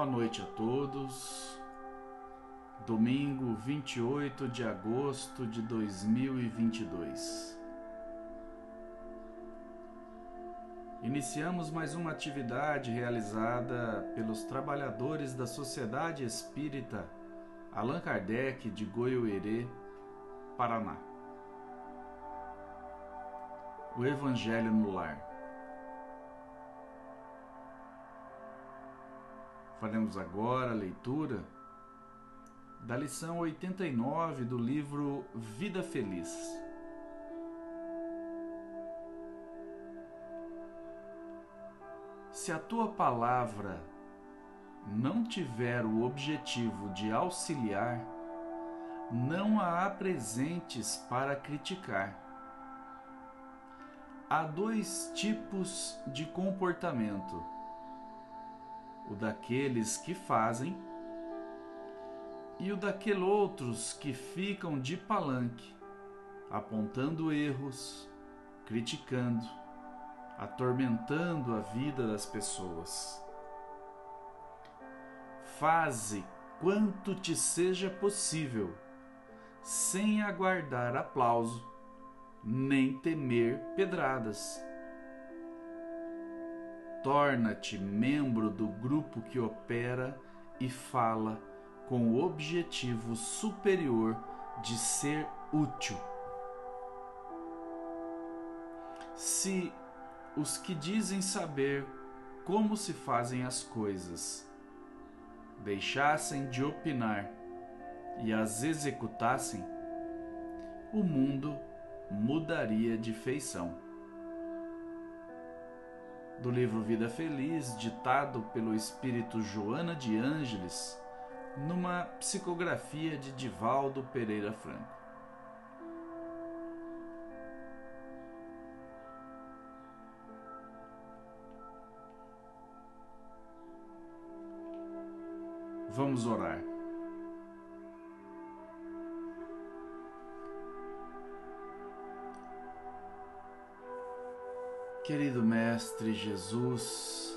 Boa noite a todos. Domingo 28 de agosto de 2022. Iniciamos mais uma atividade realizada pelos trabalhadores da Sociedade Espírita Allan Kardec de Goiôerê, Paraná. O Evangelho no Lar. Faremos agora a leitura da lição 89 do livro Vida Feliz. Se a tua palavra não tiver o objetivo de auxiliar, não a apresentes para criticar. Há dois tipos de comportamento o daqueles que fazem e o daqueles outros que ficam de palanque, apontando erros, criticando, atormentando a vida das pessoas. Faze quanto te seja possível, sem aguardar aplauso, nem temer pedradas torna-te membro do grupo que opera e fala com o objetivo superior de ser útil. Se os que dizem saber como se fazem as coisas deixassem de opinar e as executassem, o mundo mudaria de feição do livro Vida Feliz, ditado pelo espírito Joana de Ângeles, numa psicografia de Divaldo Pereira Franco. Vamos orar. Querido Mestre Jesus,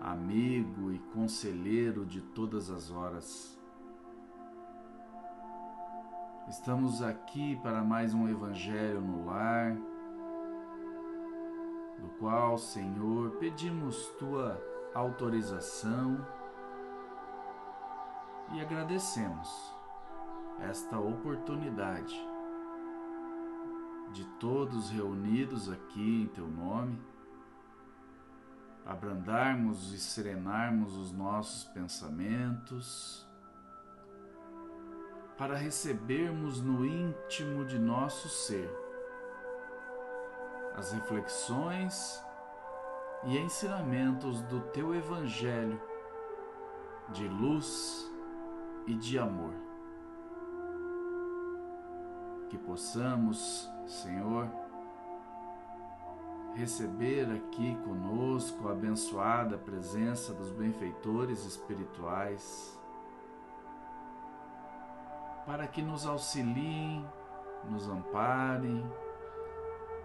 amigo e conselheiro de todas as horas, estamos aqui para mais um Evangelho no Lar, do qual, Senhor, pedimos tua autorização e agradecemos esta oportunidade de todos reunidos aqui em Teu nome, abrandarmos e serenarmos os nossos pensamentos, para recebermos no íntimo de nosso ser as reflexões e ensinamentos do Teu Evangelho de luz e de amor. Que possamos Senhor, receber aqui conosco a abençoada presença dos benfeitores espirituais, para que nos auxiliem, nos amparem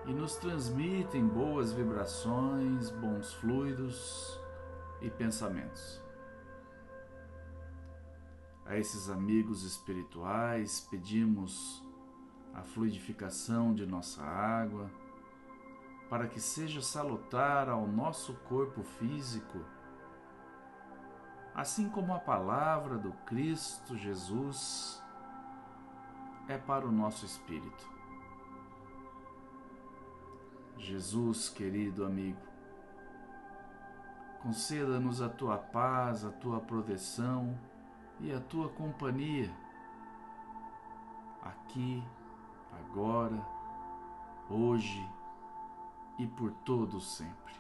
e nos transmitem boas vibrações, bons fluidos e pensamentos. A esses amigos espirituais pedimos a fluidificação de nossa água, para que seja salutar ao nosso corpo físico, assim como a palavra do Cristo Jesus é para o nosso espírito. Jesus, querido amigo, conceda-nos a tua paz, a tua proteção e a tua companhia aqui agora, hoje e por todo sempre.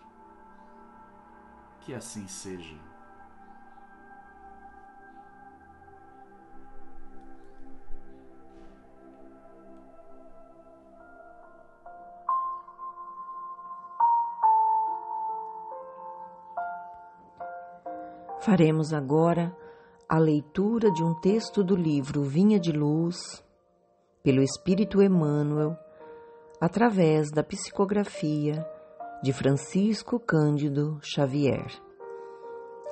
Que assim seja. Faremos agora a leitura de um texto do livro Vinha de Luz, pelo Espírito Emmanuel, através da psicografia de Francisco Cândido Xavier.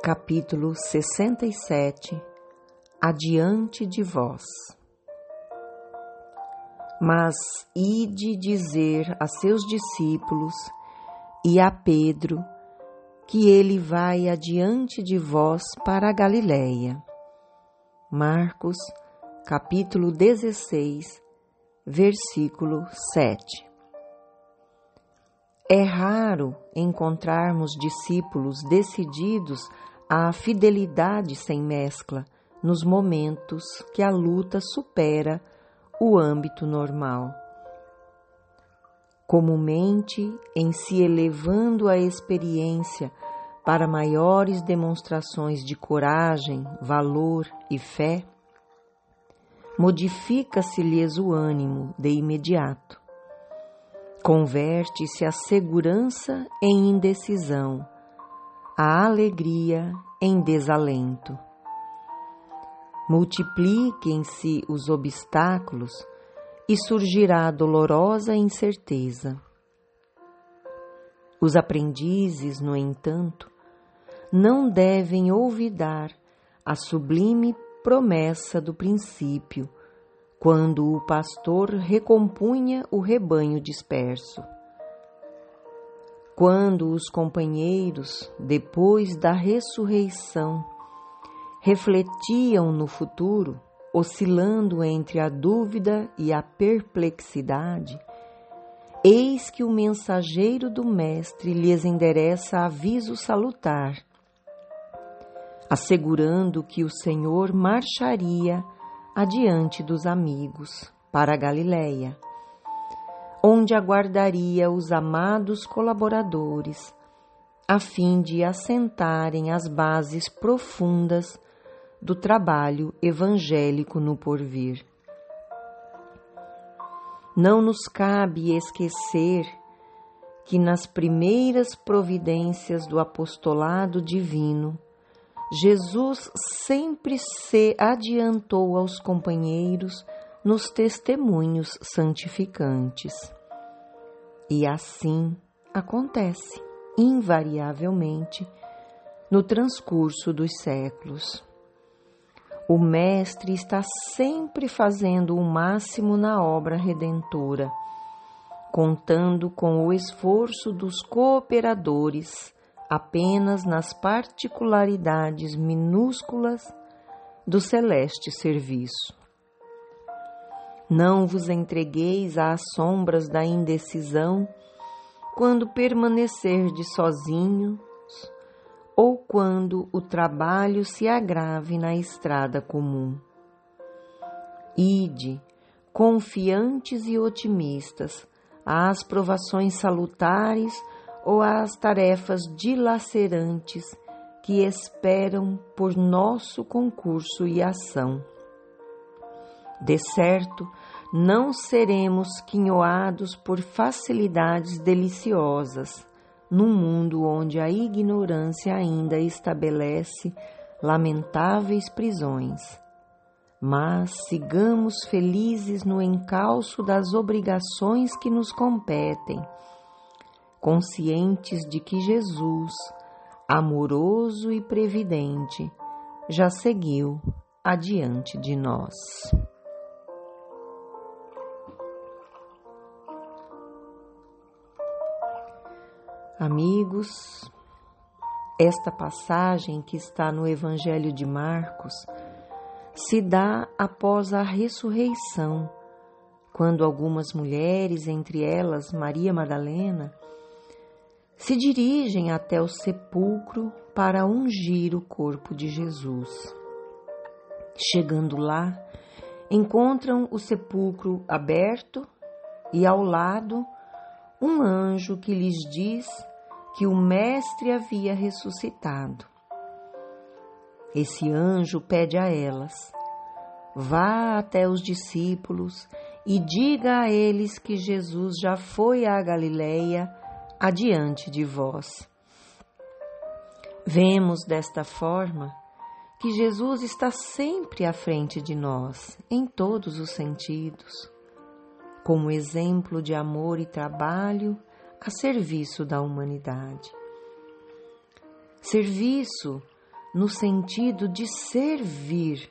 capítulo 67 Adiante de vós. Mas ide dizer a seus discípulos e a Pedro que ele vai adiante de vós para a Galiléia. Marcos, capítulo 16, versículo 7. É raro encontrarmos discípulos decididos à fidelidade sem mescla nos momentos que a luta supera o âmbito normal. Comumente, em se elevando a experiência para maiores demonstrações de coragem, valor e fé, modifica-se-lhes o ânimo de imediato. Converte-se a segurança em indecisão, a alegria em desalento. Multipliquem-se os obstáculos e surgirá dolorosa incerteza. Os aprendizes, no entanto, não devem olvidar a sublime promessa do princípio, quando o pastor recompunha o rebanho disperso. Quando os companheiros, depois da ressurreição, refletiam no futuro, oscilando entre a dúvida e a perplexidade, eis que o mensageiro do Mestre lhes endereça aviso salutar, assegurando que o Senhor marcharia adiante dos amigos para a Galiléia, onde aguardaria os amados colaboradores, a fim de assentarem as bases profundas do trabalho evangélico no porvir. Não nos cabe esquecer que nas primeiras providências do apostolado divino, Jesus sempre se adiantou aos companheiros nos testemunhos santificantes. E assim acontece, invariavelmente, no transcurso dos séculos. O Mestre está sempre fazendo o máximo na obra redentora, contando com o esforço dos cooperadores apenas nas particularidades minúsculas do celeste serviço. Não vos entregueis às sombras da indecisão quando permanecerdes sozinho ou quando o trabalho se agrave na estrada comum. Ide, confiantes e otimistas, às provações salutares ou às tarefas dilacerantes que esperam por nosso concurso e ação. De certo, não seremos quinhoados por facilidades deliciosas, num mundo onde a ignorância ainda estabelece lamentáveis prisões. Mas sigamos felizes no encalço das obrigações que nos competem, conscientes de que Jesus, amoroso e previdente, já seguiu adiante de nós. Amigos, esta passagem que está no Evangelho de Marcos se dá após a ressurreição, quando algumas mulheres, entre elas Maria Madalena, se dirigem até o sepulcro para ungir o corpo de Jesus. Chegando lá, encontram o sepulcro aberto e ao lado um anjo que lhes diz que o Mestre havia ressuscitado. Esse anjo pede a elas: vá até os discípulos e diga a eles que Jesus já foi à Galileia adiante de vós. Vemos desta forma que Jesus está sempre à frente de nós, em todos os sentidos como exemplo de amor e trabalho a serviço da humanidade. Serviço no sentido de servir,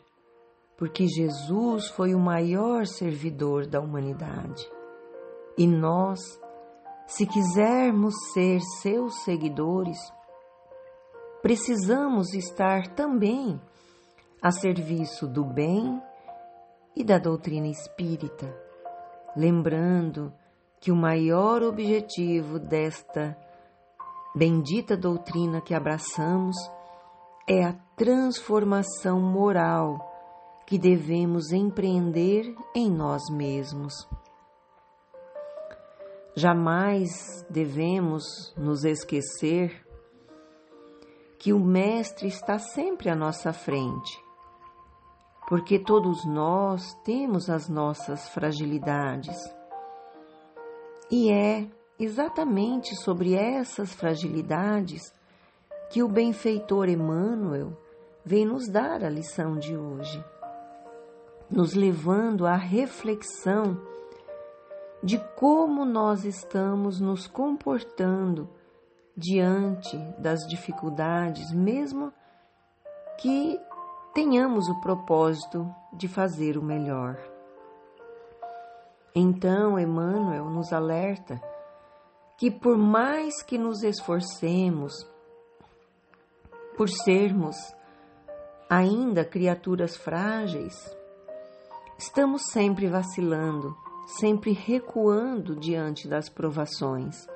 porque Jesus foi o maior servidor da humanidade. E nós, se quisermos ser seus seguidores, precisamos estar também a serviço do bem e da doutrina espírita, lembrando que o maior objetivo desta bendita doutrina que abraçamos é a transformação moral que devemos empreender em nós mesmos. Jamais devemos nos esquecer que o Mestre está sempre à nossa frente, porque todos nós temos as nossas fragilidades. E é exatamente sobre essas fragilidades que o benfeitor Emmanuel vem nos dar a lição de hoje, nos levando à reflexão de como nós estamos nos comportando diante das dificuldades, mesmo que tenhamos o propósito de fazer o melhor. Então, Emmanuel nos alerta que, por mais que nos esforcemos, por sermos ainda criaturas frágeis, estamos sempre vacilando, sempre recuando diante das provações.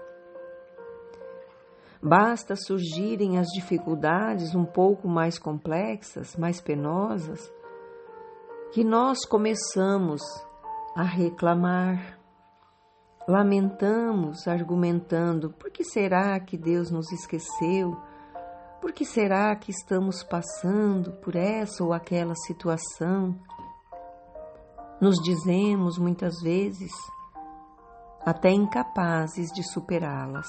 Basta surgirem as dificuldades um pouco mais complexas, mais penosas, que nós começamos a reclamar, lamentamos, argumentando: por que será que Deus nos esqueceu? Por que será que estamos passando por essa ou aquela situação? Nos dizemos muitas vezes até incapazes de superá-las.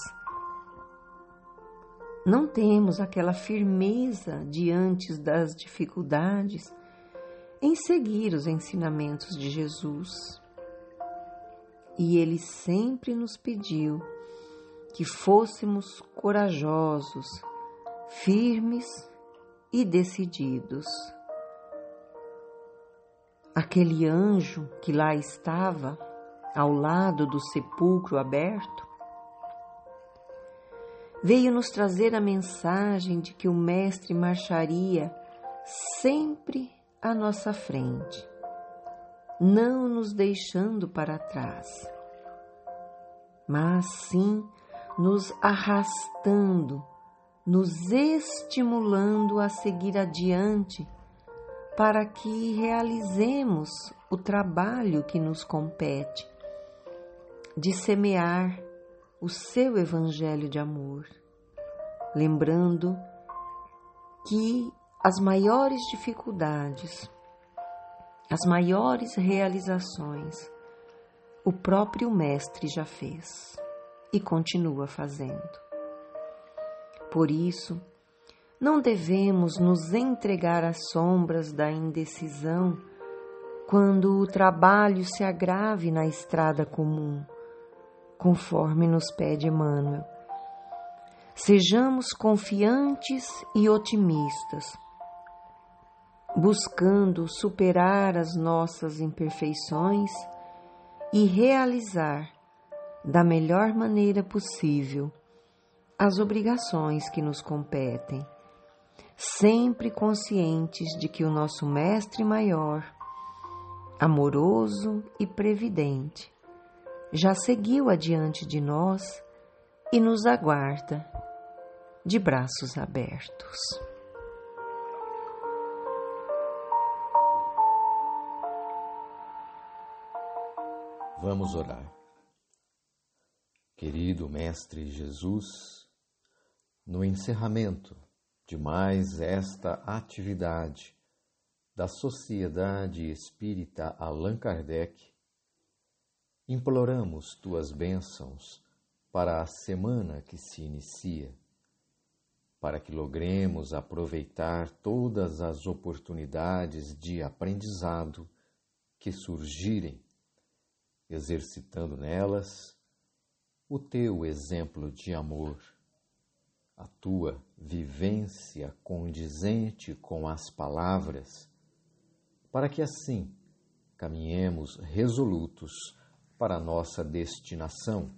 Não temos aquela firmeza diante das dificuldades em seguir os ensinamentos de Jesus. E ele sempre nos pediu que fôssemos corajosos, firmes e decididos. Aquele anjo que lá estava, ao lado do sepulcro aberto, veio nos trazer a mensagem de que o Mestre marcharia sempre à nossa frente, não nos deixando para trás, mas sim nos arrastando, nos estimulando a seguir adiante para que realizemos o trabalho que nos compete de semear o seu evangelho de amor, lembrando que as maiores dificuldades, as maiores realizações, o próprio Mestre já fez e continua fazendo. Por isso, não devemos nos entregar às sombras da indecisão quando o trabalho se agrave na estrada comum, conforme nos pede Emmanuel. Sejamos confiantes e otimistas, buscando superar as nossas imperfeições e realizar da melhor maneira possível as obrigações que nos competem sempre conscientes de que o nosso Mestre Maior, amoroso e previdente, já seguiu adiante de nós e nos aguarda de braços abertos. Vamos orar. Querido Mestre Jesus, no encerramento de mais esta atividade da Sociedade Espírita Allan Kardec, imploramos tuas bênçãos para a semana que se inicia, para que logremos aproveitar todas as oportunidades de aprendizado que surgirem, exercitando nelas o teu exemplo de amor a tua vivência condizente com as palavras, para que assim caminhemos resolutos para a nossa destinação,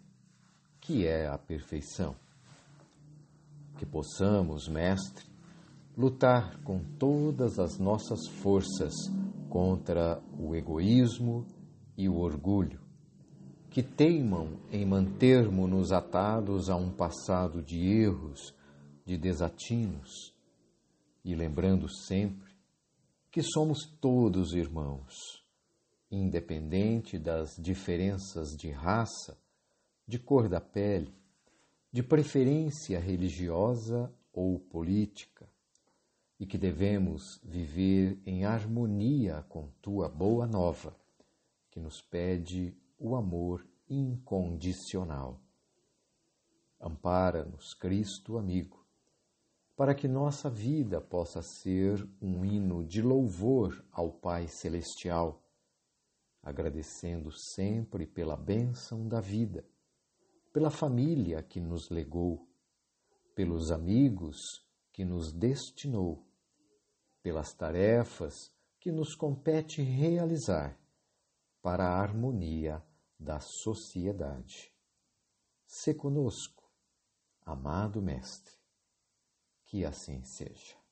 que é a perfeição. Que possamos, Mestre, lutar com todas as nossas forças contra o egoísmo e o orgulho, que teimam em mantermos-nos atados a um passado de erros, de desatinos, e lembrando sempre que somos todos irmãos independente das diferenças de raça, de cor da pele, de preferência religiosa ou política, e que devemos viver em harmonia com tua boa nova, que nos pede o amor incondicional. Ampara-nos, Cristo amigo, para que nossa vida possa ser um hino de louvor ao Pai Celestial agradecendo sempre pela bênção da vida, pela família que nos legou, pelos amigos que nos destinou, pelas tarefas que nos compete realizar para a harmonia da sociedade. Se conosco, amado Mestre, que assim seja.